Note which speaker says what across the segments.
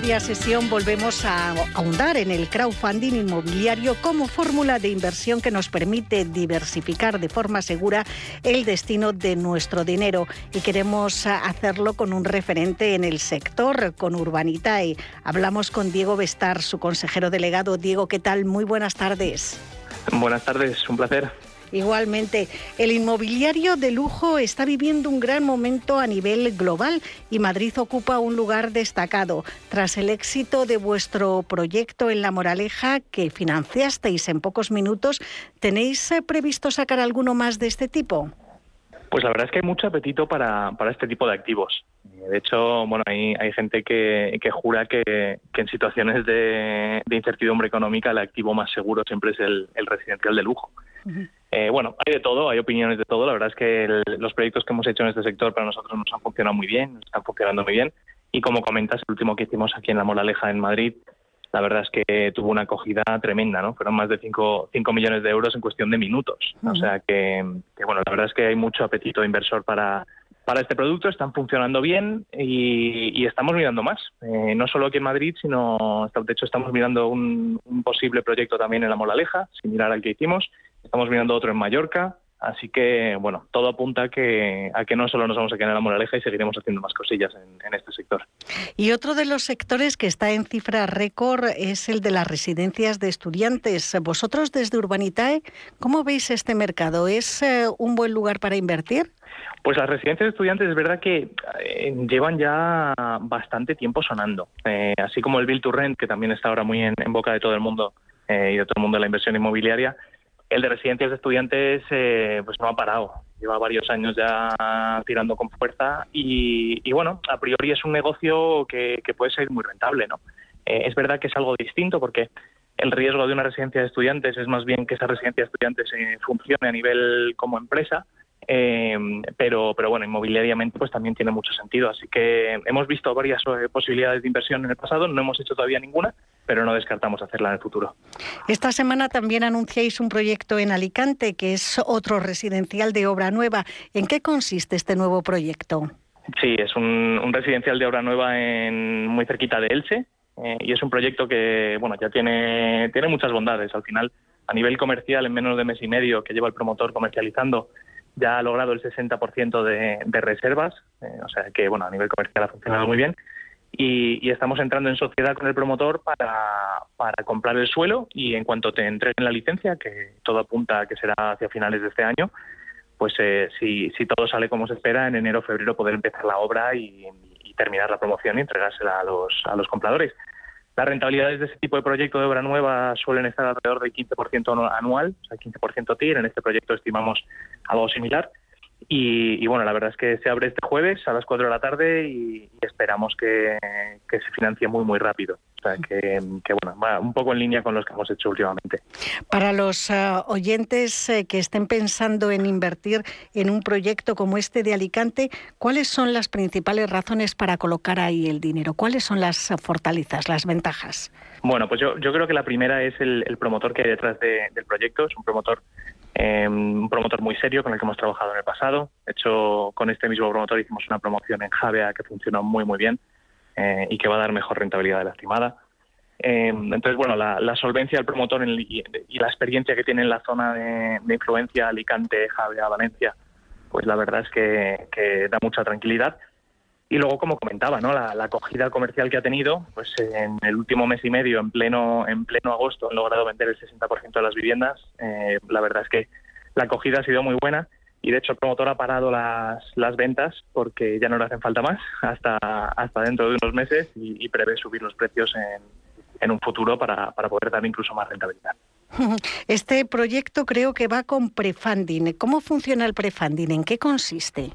Speaker 1: Media sesión volvemos a ahondar en el crowdfunding inmobiliario como fórmula de inversión que nos permite diversificar de forma segura el destino de nuestro dinero. Y queremos hacerlo con un referente en el sector, con Urbanitae. Hablamos con Diego Bestar, su consejero delegado. Diego, ¿qué tal? Muy buenas tardes.
Speaker 2: Buenas tardes, un placer.
Speaker 1: Igualmente, el inmobiliario de lujo está viviendo un gran momento a nivel global y Madrid ocupa un lugar destacado. Tras el éxito de vuestro proyecto en La Moraleja, que financiasteis en pocos minutos, ¿tenéis eh, previsto sacar alguno más de este tipo?
Speaker 2: Pues la verdad es que hay mucho apetito para, este tipo de activos. De hecho, bueno, hay, hay gente que, jura que, en situaciones de, incertidumbre económica el activo más seguro siempre es el, residencial de lujo. Eh, bueno, hay de todo, hay opiniones de todo. La verdad es que los proyectos que hemos hecho en este sector para nosotros nos han funcionado muy bien, están funcionando muy bien. Y como comentas, el último que hicimos aquí en La Moraleja, en Madrid, la verdad es que tuvo una acogida tremenda, ¿no? Fueron más de 5 millones de euros en cuestión de minutos. O sea que, bueno, la verdad es que hay mucho apetito inversor para, para este producto, están funcionando bien y, estamos mirando más. Eh, no solo aquí en Madrid, sino, de hecho, estamos mirando un, un posible proyecto también en La Moraleja, similar al que hicimos Estamos mirando otro en Mallorca, Así que, bueno, todo apunta a que, a que no solo nos vamos a quedar en la moraleja y seguiremos haciendo más cosillas en, este sector.
Speaker 1: Y otro de los sectores que está en cifra récord es el de las residencias de estudiantes. Vosotros desde Urbanitae, ¿cómo veis este mercado? ¿Es eh, un buen lugar para invertir?
Speaker 2: Pues las residencias de estudiantes es verdad que eh, llevan ya bastante tiempo sonando. Eh, así como el Bill to Rent, que también está ahora muy en, en boca de todo el mundo y de todo el mundo de la inversión inmobiliaria, el de residencias de estudiantes eh, pues no ha parado. Lleva varios años ya tirando con fuerza y, bueno, a priori es un negocio que, puede ser muy rentable, ¿no? Eh, es verdad que es algo distinto porque el riesgo de una residencia de estudiantes es más bien que esa residencia de estudiantes eh, funcione a nivel como empresa, pero, pero bueno, inmobiliariamente pues también tiene mucho sentido. Así que hemos visto varias posibilidades de inversión en el pasado, no hemos hecho todavía ninguna, pero no descartamos hacerla en el futuro.
Speaker 1: Esta semana también anunciáis un proyecto en Alicante, que es otro residencial de obra nueva. ¿En qué consiste este nuevo proyecto?
Speaker 2: Sí, es un, residencial de obra nueva en, muy cerquita de Elche eh, y es un proyecto que bueno ya tiene, tiene muchas bondades. Al final, a nivel comercial, en menos de mes y medio que lleva el promotor comercializando, ya ha logrado el 60% de, de reservas, eh, o sea que bueno a nivel comercial ha funcionado muy bien y, estamos entrando en sociedad con el promotor para, para, comprar el suelo y en cuanto te entreguen la licencia, que todo apunta a que será hacia finales de este año, pues eh, si, si todo sale como se espera, en enero o febrero poder empezar la obra y, terminar la promoción y entregársela a los, a los compradores. Las rentabilidades de ese tipo de proyecto de obra nueva suelen estar alrededor del 15% anual, o sea, 15% TIR. En este proyecto estimamos algo similar. Y, bueno, la verdad es que se abre este jueves a las 4 de la tarde y, esperamos que, se financie muy, muy rápido. O sea, que, bueno, va un poco en línea con los que hemos hecho últimamente.
Speaker 1: Para los eh, oyentes eh, que estén pensando en invertir en un proyecto como este de Alicante, ¿cuáles son las principales razones para colocar ahí el dinero? ¿Cuáles son las fortalezas, las ventajas?
Speaker 2: Bueno, pues yo, yo creo que la primera es el, promotor que hay detrás del proyecto. Es un promotor eh, un promotor muy serio con el que hemos trabajado en el pasado. De hecho, con este mismo promotor hicimos una promoción en Javea que funcionó muy, muy bien eh, y que va a dar mejor rentabilidad de la estimada. Eh, entonces, bueno, la, solvencia del promotor y, la experiencia que tiene en la zona de, influencia Alicante, Javea, Valencia, pues la verdad es que da mucha tranquilidad. Y luego, como comentaba, ¿no? la, acogida comercial que ha tenido, pues en el último mes y medio, en pleno, en pleno agosto, han logrado vender el 60% de las viviendas. Eh, la verdad es que la acogida ha sido muy buena y de hecho el promotor ha parado las, las ventas porque ya no le hacen falta más hasta, hasta dentro de unos meses y, prevé subir los precios en, en un futuro para, para poder dar incluso más rentabilidad.
Speaker 1: Este proyecto creo que va con prefunding. ¿Cómo funciona el prefunding? ¿En qué consiste?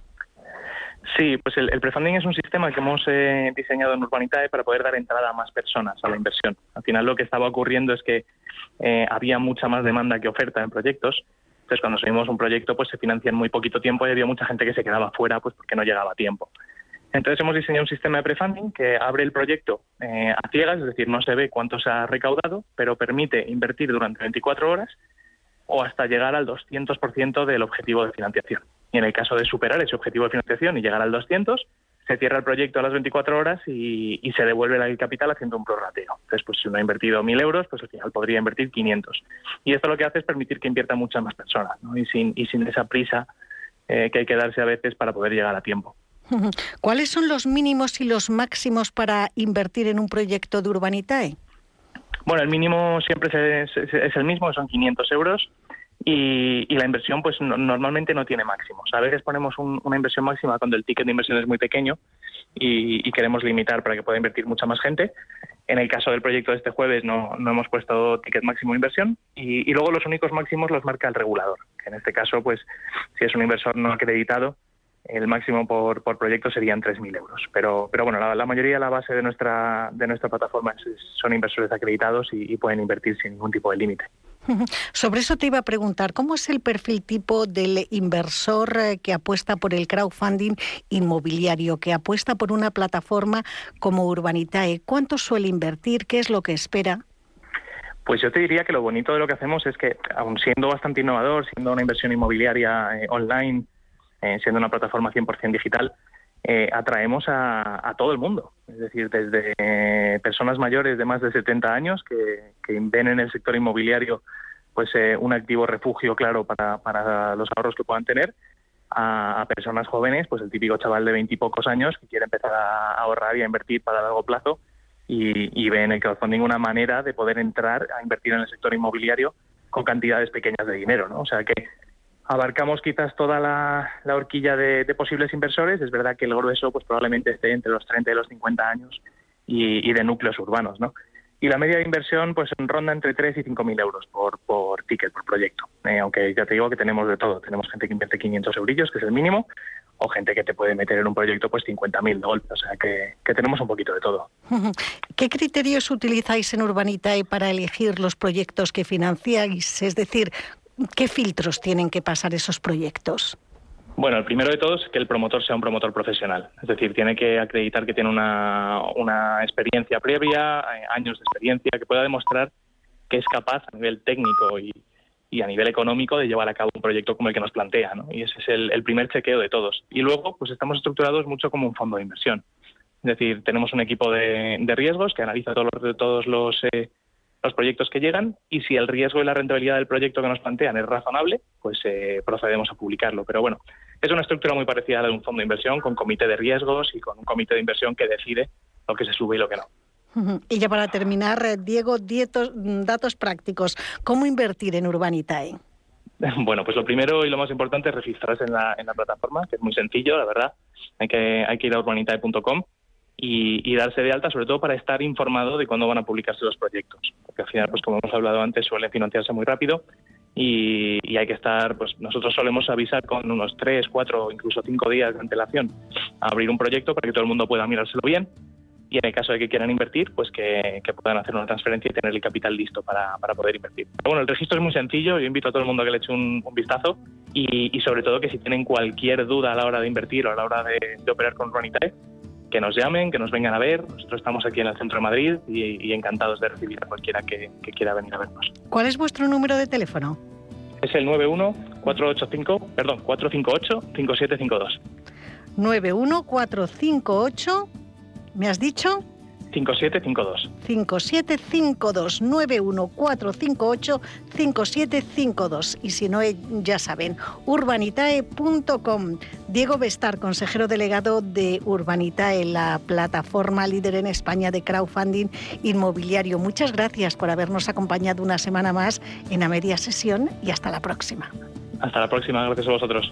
Speaker 2: Sí, pues el, prefunding es un sistema que hemos eh, diseñado en Urbanitae para poder dar entrada a más personas a la inversión. Al final lo que estaba ocurriendo es que eh, había mucha más demanda que oferta en proyectos. Entonces cuando subimos un proyecto pues se financia en muy poquito tiempo y había mucha gente que se quedaba fuera pues porque no llegaba a tiempo. Entonces hemos diseñado un sistema de prefunding que abre el proyecto eh, a ciegas, es decir, no se ve cuánto se ha recaudado, pero permite invertir durante 24 horas o hasta llegar al 200% del objetivo de financiación. Y en el caso de superar ese objetivo de financiación y llegar al 200, se cierra el proyecto a las 24 horas y, se devuelve el capital haciendo un prorrateo. Entonces, pues si uno ha invertido 1.000 euros, pues al final podría invertir 500. Y esto lo que hace es permitir que invierta muchas más personas y, sin, y sin esa prisa eh, que hay que darse a veces para poder llegar a tiempo.
Speaker 1: ¿Cuáles son los mínimos y los máximos para invertir en un proyecto de Urbanitae?
Speaker 2: Bueno, el mínimo siempre es, es el mismo, son 500 euros y, la inversión pues normalmente no tiene máximos. A veces ponemos una inversión máxima cuando el ticket de inversión es muy pequeño y, queremos limitar para que pueda invertir mucha más gente. En el caso del proyecto de este jueves no, hemos puesto ticket máximo de inversión y, luego los únicos máximos los marca el regulador, que en este caso pues si es un inversor no acreditado el máximo por, por proyecto serían 3.000 euros. Pero, pero bueno, la, mayoría, la base de nuestra, de nuestra plataforma son inversores acreditados y pueden invertir sin ningún tipo de límite.
Speaker 1: Sobre eso te iba a preguntar, ¿cómo es el perfil tipo del inversor eh, que apuesta por el crowdfunding inmobiliario, que apuesta por una plataforma como Urbanitae? ¿Cuánto suele invertir? ¿Qué es lo que espera?
Speaker 2: Pues yo te diría que lo bonito de lo que hacemos es que, aun siendo bastante innovador, siendo una inversión inmobiliaria eh, online, eh, siendo una plataforma 100% digital, atraemos a, todo el mundo. Es decir, desde personas mayores de más de 70 años que, ven en el sector inmobiliario pues eh, un activo refugio claro para, para los ahorros que puedan tener a, personas jóvenes, pues el típico chaval de veintipocos años que quiere empezar a ahorrar y a invertir para largo plazo y, y ve en el crowdfunding una manera de poder entrar a invertir en el sector inmobiliario con cantidades pequeñas de dinero, ¿no? O sea que abarcamos quizás toda la, horquilla de, posibles inversores. Es verdad que el grueso pues probablemente esté entre los 30 y los 50 años y, de núcleos urbanos, ¿no? y la media de inversión pues ronda entre 3 y 5 mil euros por, por ticket, por proyecto. Eh, aunque ya te digo que tenemos de todo. Tenemos gente que invierte 500 eurillos, que es el mínimo, o gente que te puede meter en un proyecto pues 50 mil de golpe. O sea que, que, tenemos un poquito de todo.
Speaker 1: ¿Qué criterios utilizáis en Urbanitae para elegir los proyectos que financiáis? Es decir, ¿qué filtros tienen que pasar esos proyectos?
Speaker 2: Bueno, el primero de todos es que el promotor sea un promotor profesional. Es decir, tiene que acreditar que tiene una, una experiencia previa, eh, años de experiencia, que pueda demostrar que es capaz a nivel técnico y, y, a nivel económico de llevar a cabo un proyecto como el que nos plantea. ¿no? Y ese es el, primer chequeo de todos. Y luego, pues estamos estructurados mucho como un fondo de inversión. Es decir, tenemos un equipo de, de riesgos que analiza todos los, todos los eh, los proyectos que llegan y si el riesgo y la rentabilidad del proyecto que nos plantean es razonable, pues eh, procedemos a publicarlo. Pero bueno, es una estructura muy parecida a la de un fondo de inversión, con comité de riesgos y con un comité de inversión que decide lo que se sube y lo que no.
Speaker 1: Y ya para terminar, eh, Diego, dietos, mm, datos prácticos. ¿Cómo invertir en Urbanitae?
Speaker 2: Bueno, pues lo primero y lo más importante es registrarse en la, en la plataforma, que es muy sencillo, la verdad. Hay que, hay que ir a urbanitae.com y, darse de alta, sobre todo para estar informado de cuándo van a publicarse los proyectos. Porque al final, pues como hemos hablado antes, suelen financiarse muy rápido y, hay que estar, pues nosotros solemos avisar con unos tres, cuatro, incluso cinco días de antelación a abrir un proyecto para que todo el mundo pueda mirárselo bien y en el caso de que quieran invertir, pues que, puedan hacer una transferencia y tener el capital listo para, poder invertir. Bueno, el registro es muy sencillo, yo invito a todo el mundo a que le eche un, vistazo y, sobre todo que si tienen cualquier duda a la hora de invertir o a la hora de, de operar con Ronitae, que nos llamen, que nos vengan a ver. Nosotros estamos aquí en el centro de Madrid y, encantados de recibir a cualquiera que, quiera venir a vernos.
Speaker 1: ¿Cuál es vuestro número de teléfono?
Speaker 2: Es el 91-485, perdón, 458-5752.
Speaker 1: 91458, ¿me has dicho?
Speaker 2: 5752.
Speaker 1: 5752 91458 5752 y si no ya saben urbanitae.com. Diego Bestar, consejero delegado de Urbanitae, la plataforma líder en España de crowdfunding inmobiliario. Muchas gracias por habernos acompañado una semana más en la media sesión y hasta la próxima.
Speaker 2: Hasta la próxima, gracias a vosotros.